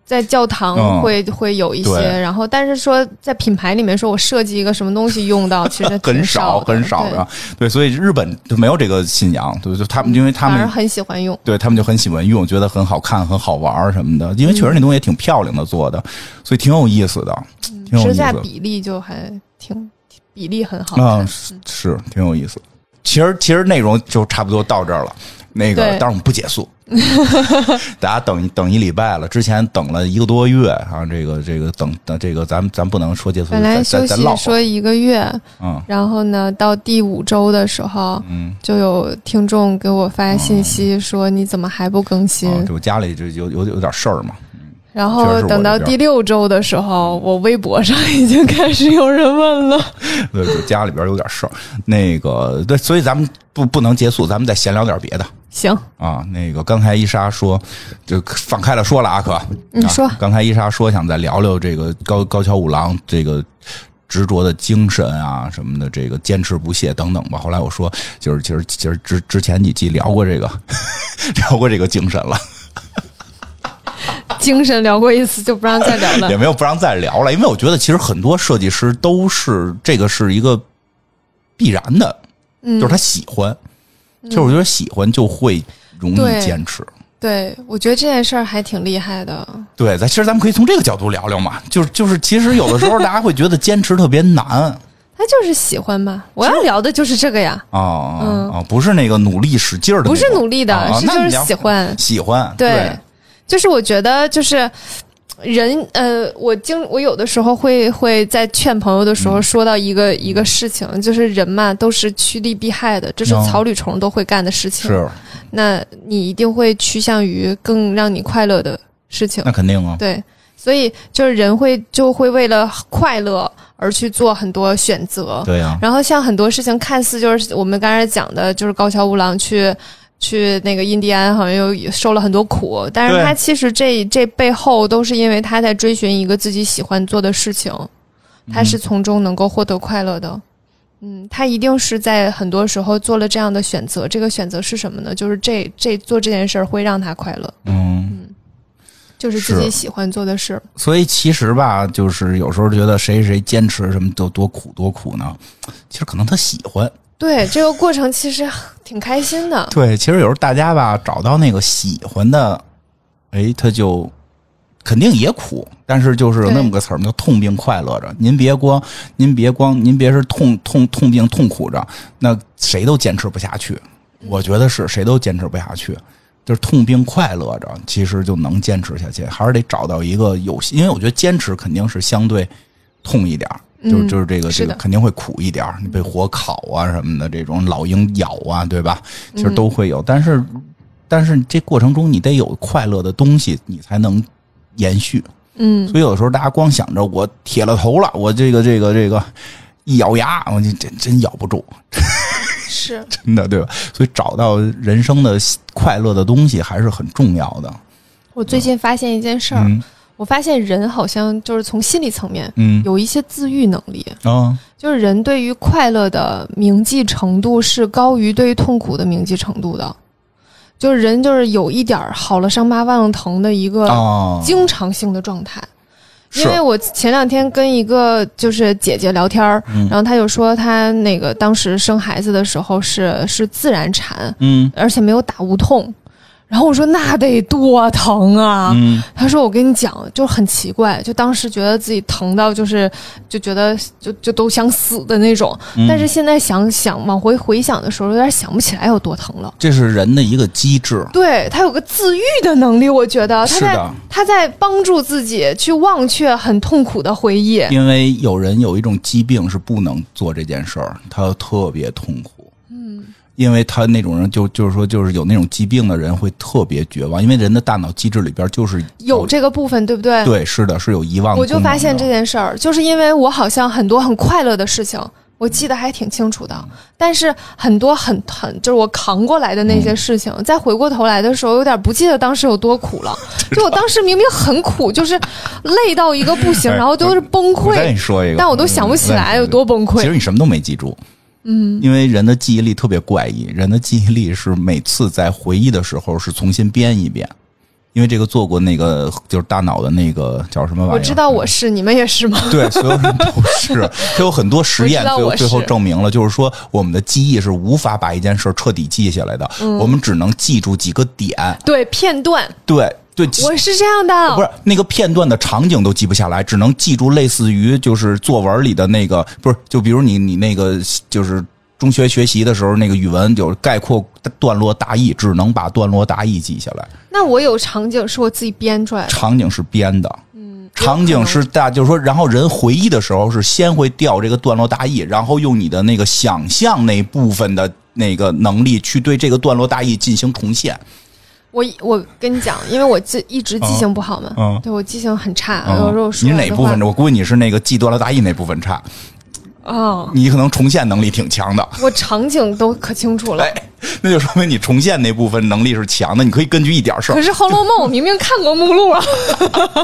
在教堂嗯会、会有一些，然后但是说在品牌里面说我设计一个什么东西用到，其实很少很少的对，对，所以日本就没有这个信仰，对，就他们因为他们很喜欢用。对他们就很喜欢用，觉得很好看、很好玩什么的。因为确实那东西也挺漂亮的做的，所以挺有意思的，挺有意思比例就还挺比例很好啊、看。是是挺有意思。其实其实内容就差不多到这儿了。那个，但是我们不结束，大家等等一礼拜了，之前等了一个多月啊，这个这个等等这个咱咱不能说结束，本来休息说一个月，嗯然后呢，到第五周的时候，嗯。就有听众给我发信息说你怎么还不更新？啊，就家里就有有有点事儿嘛，然后等到第六周的时候，我微博上已经开始有人问了。对，就家里边有点事儿。那个，对，所以咱们不不能结束，咱们再闲聊点别的行，啊。那个刚才伊莎说，就放开了说了啊，可啊你说刚才伊莎说想再聊聊这个高高桥五郎这个。执着的精神啊，什么的，这个坚持不懈等等吧。后来我说，就是其实其实之之前几期聊过这个，聊过这个精神了，精神聊过一次，就不让再聊了。也。没有不让再聊了，因为我觉得其实很多设计师都是这个是一个必然的，嗯。就是他喜欢，就是我觉得喜欢就会容易坚持。对，我觉得这件事儿还挺厉害的。对，咱其实咱们可以从这个角度聊聊嘛，就是就是，其实有的时候大家会觉得坚持特别难。他就是喜欢嘛，我要聊的就是这个呀，啊嗯。啊，不是那个努力使劲儿的，不是努力的，啊是就是那你喜欢。喜欢，对，就是我觉得就是。人呃，我经我有的时候会会在劝朋友的嗯时候说到一个、一个事情，就是人嘛都是趋利避害的，这是哦草履虫都会干的事情。是那你一定会趋向于更让你快乐的事情那。肯定啊，对，所以就是人会就会为了快乐而去做很多选择。对呀，然后像很多事情看似就是我们刚才讲的，就是高桥无郎去去那个印第安，好像又受了很多苦，但是他其实这这背后都是因为他在追寻一个自己喜欢做的事情，他是从中能够获得快乐的。嗯，他一定是在很多时候做了这样的选择。这个选择是什么呢？就是这这做这件事儿会让他快乐。嗯，就是自己喜欢做的事。所以其实吧，就是有时候觉得谁谁坚持什么都多苦多苦呢？其实可能他喜欢。对，这个过程其实 挺开心的。对，其实有时候大家吧找到那个喜欢的，哎，他就肯定也苦，但是就是那么个词儿，叫痛并快乐着。您别光，您别光，您别是痛痛痛并痛苦着，那谁都坚持不下去。我觉得是谁都坚持不下去。就是痛并快乐着，其实就能坚持下去。还是得找到一个有，因为我觉得坚持肯定是相对痛一点儿就是嗯就是这个这个肯定会苦一点儿你被火烤啊什么的，这种老鹰咬啊，对吧？其实都会有，但是但是这过程中你得有快乐的东西，你才能延续。嗯，所以有的时候大家光想着我铁了头了，我这个这个这个一咬牙，我就真真咬不住，是真的对吧？所以找到人生的快乐的东西还是很重要的。我最近发现一件事儿，嗯我发现人好像就是从心理层面嗯。有一些自愈能力，啊就是人对于快乐的铭记程度是高于对于痛苦的铭记程度的，就是人就是有一点儿好了伤疤忘了疼的一个啊，经常性的状态。是。因为我前两天跟一个就是姐姐聊天儿，嗯。然后她就说她那个当时生孩子的时候是是自然产，嗯。而且没有打无痛。然后我说那得多疼啊！嗯她说我跟你讲，就很奇怪，就当时觉得自己疼到就是就觉得就就都想死的那种。嗯但是现在想想往回回想的时候，有点想不起来有多疼了。这是人的一个机制。对他有个自愈的能力，我觉得他在是的他在帮助自己去忘却很痛苦的回忆。因为有人有一种疾病是不能做这件事儿，他特别痛苦。嗯，因为他那种人就就是说就是有那种疾病的人会特别绝望，因为人的大脑机制里边就是有这个部分，对不对？对，是的，是有遗忘。我就发现这，件事儿，就是因为我好像很多很快乐的事情，我记得还挺清楚的，但是很多很很就是我扛过来的那些事情，再回过头来的时候，有点不记得当时有多苦了。就我当时明明很苦，就是累到一个不行，哎然后都是崩我再给溃你，说一个，但我都想不起来有多崩溃。其实你什么都没记住。嗯，因为人的记忆力特别怪异，人的记忆力是每次在回忆的时候是重新编一遍。因为这个做过那个就是大脑的那个叫什么玩意儿？我知道我是，你们也是吗？对，所有人 都是，它有很多实验，最后最后证明了，就是说我们的记忆是无法把一件事彻底记下来的，嗯我们只能记住几个点。对，片段，对对，我是这样的，不是那个片段的场景都记不下来，只能记住类似于就是作文里的那个，不是就比如你你那个就是。中学学习的时候，那个语文就是概括段落大意，只能把段落大意记下来。那我有场景是我自己编出来的，场景是编的，嗯，场景是大，就是说，然后人回忆的时候是先会调这个段落大意，然后用你的那个想象那部分的那个能力去对这个段落大意进行重现。我我跟你讲，因为我记一直记性不好嘛，嗯对我记性很差，嗯有时候说你哪部分？我估计你是那个记多了大意那部分差，啊，你可能重现能力挺强的。我场景都可清楚了。哎，那就说明你重现那部分能力是强的，你可以根据一点事儿可，是《红楼梦》我 明明看过目录啊，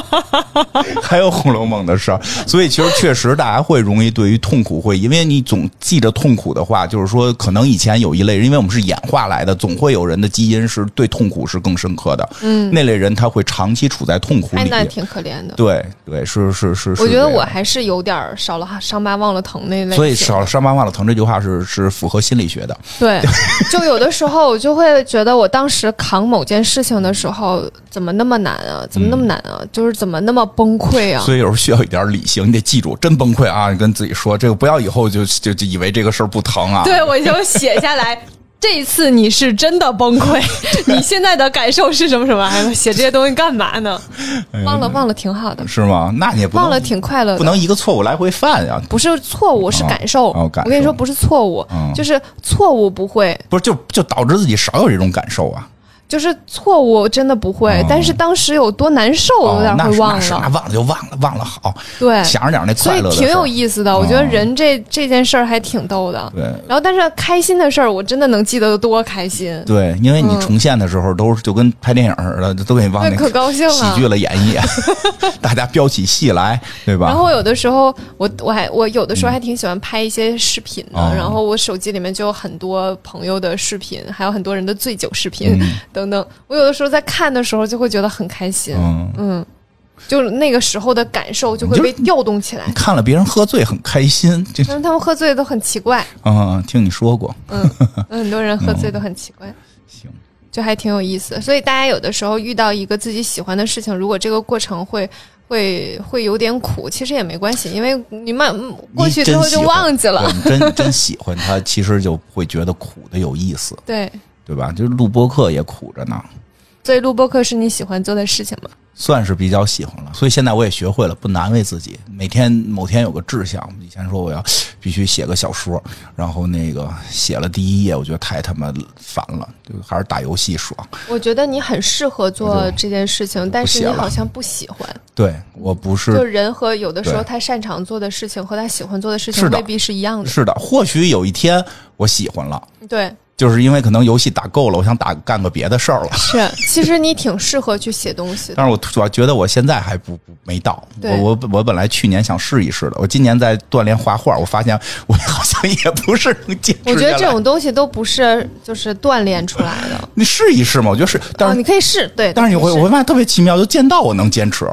还有《红楼梦》的事儿，所以其实确实大家会容易对于痛苦会，因为你总记着痛苦的话，就是说可能以前有一类人，因为我们是演化来的，总会有人的基因是对痛苦是更深刻的，嗯，那类人他会长期处在痛苦哎，里。那挺可怜的。对对，是是是，是我觉得我还是有点少了伤疤忘了疼那类。所以少了伤疤忘了疼这句话是是符合心理学的，对，就有的时候我就会觉得，我当时扛某件事情的时候，怎么那么难啊？怎么那么难啊？就是怎么那么崩溃啊？所以有时候需要一点理性，你得记住，真崩溃啊！你跟自己说，这个不要以后就就就以为这个事儿不疼啊。对，我就写下来。这一次你是真的崩溃，你现在的感受是什么什么？哎，写这些东西干嘛呢？忘了忘了挺好的，是吗？那你也不能忘了挺快乐的。不能一个错误来回犯呀。不是错误，是感受。哦感受我跟你说，不是错误，嗯就是错误不会，不是，就就导致自己少有这种感受啊。就是错误真的不会。哦但是当时有多难受，有点会忘了那是那了。忘了就忘了，忘了好。对，想着点那所以快乐的事儿挺有意思的。我觉得哦人这这件事儿还挺逗的。对然后，但是开心的事儿，我真的能记得多开心。对，因为你嗯重现的时候都是就跟拍电影似的，都给你往对，那可高兴了。喜剧了演绎，大家飙起戏来，对吧？然后有的时候，我我还我有的时候还挺喜欢拍一些视频的，哦然后我手机里面就有很多朋友的视频，还有很多人的醉酒视频，等等。我有的时候在看的时候就会觉得很开心，嗯，嗯，就是那个时候的感受就会被调动起来。看了别人喝醉很开心，这但是他们喝醉都很奇怪，嗯，听你说过，嗯，很多人喝醉都很奇怪。行，就还挺有意思的。所以大家有的时候遇到一个自己喜欢的事情，如果这个过程会会会有点苦，其实也没关系，因为你慢过去之后就忘记了。真真喜欢他，其实就会觉得苦的有意思，对，对吧？就是录播课也苦着呢，所以录播课是你喜欢做的事情吗？算是比较喜欢了。所以现在我也学会了不难为自己，每天某天有个志向。以前说我要必须写个小说，然后那个写了第一页，我觉得太他妈烦了，就还是打游戏爽。我觉得你很适合做这件事情，但是你好像不喜欢。对我不是就人和有的时候他擅长做的事情和他喜欢做的事情未必是一样的。是的，或许有一天我喜欢了。对，就是因为可能游戏打够了，我想打干个别的事儿了。是，其实你挺适合去写东西的。但是我主要觉得我现在还不不没到。我对我我本来去年想试一试的，我今年在锻炼画画，我发现我好像也不是能坚持我觉得这种东西都不是就是锻炼出来的。你试一试嘛，我觉得是，但哦，是、你可以试，对。但是你会我会发现特别奇妙，就见到我能坚持。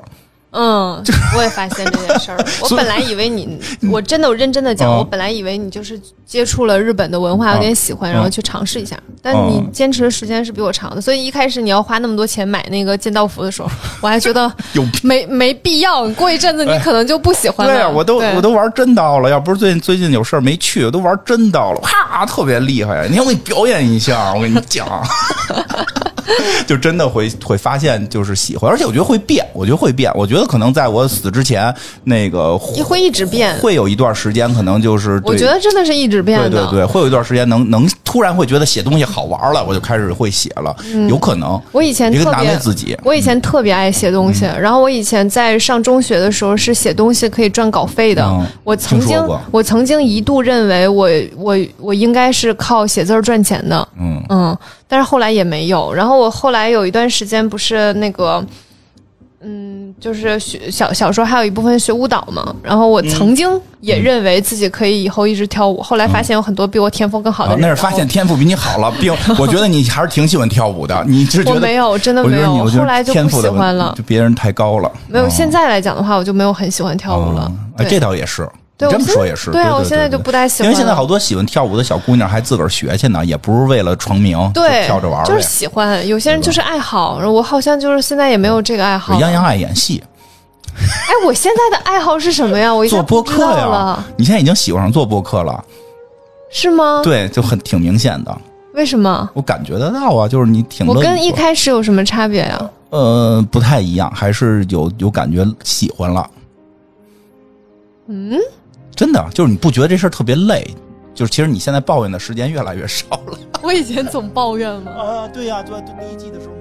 嗯，我也发现这件事儿。我本来以为你，我真的我认真的讲，嗯我本来以为你就是接触了日本的文化，有点喜欢，嗯然后去尝试一下。但你嗯坚持的时间是比我长的，所以一开始你要花那么多钱买那个剑道服的时候，我还觉得有没没必要。过一阵子你可能就不喜欢了。对啊，我都我都玩真刀了，要不是最近最近有事儿没去，我都玩真刀了，啪，特别厉害！你看我给你表演一下，我跟你讲，就真的会会发现就是喜欢，而且我觉得会变，我觉得会变，我觉得可能在我死之前，那个你会一直变。会有一段时间，可能就是我觉得真的是一直变的。对对对，会有一段时间能能突然会觉得写东西好玩了，我就开始会写了，有可能。我以前特别为自己，我以前特别爱写东西，嗯然后我以前在上中学的时候是写东西可以赚稿费的。嗯我曾经我曾经一度认为我我我应该是靠写字赚钱的，嗯嗯，但是后来也没有。然后我后来有一段时间不是那个。嗯，就是学小小时候还有一部分学舞蹈嘛，然后我曾经也认为自己可以以后一直跳舞，后来发现有很多比我天赋更好的啊，那是发现天赋比你好了，并 我觉得你还是挺喜欢跳舞的，你是觉得我没有，真的没有，后来就不喜欢了就。别人太高了。没有，嗯现在来讲的话，我就没有很喜欢跳舞了这倒也是。你这么说也是，对啊我现在就不太喜欢因为现在好多喜欢跳舞的小姑娘还自个儿学去呢，也不是为了成名，对就跳着玩儿就是。喜欢。有些人就是爱好，我好像就是现在也没有这个爱好。杨洋爱演戏，哎，我现在的爱好是什么呀？我做播客呀了，，你现在已经喜欢上做播客了，是吗？对，就很挺明显的，为什么？我感觉得到啊，就是你挺我跟一开始有什么差别呀？呃不太一样，还是有有感觉喜欢了。嗯，真的，就是你不觉得这事儿特别累？就是其实你现在抱怨的时间越来越少了。我以前总抱怨嘛。啊，对呀、对、对，第一季的时候。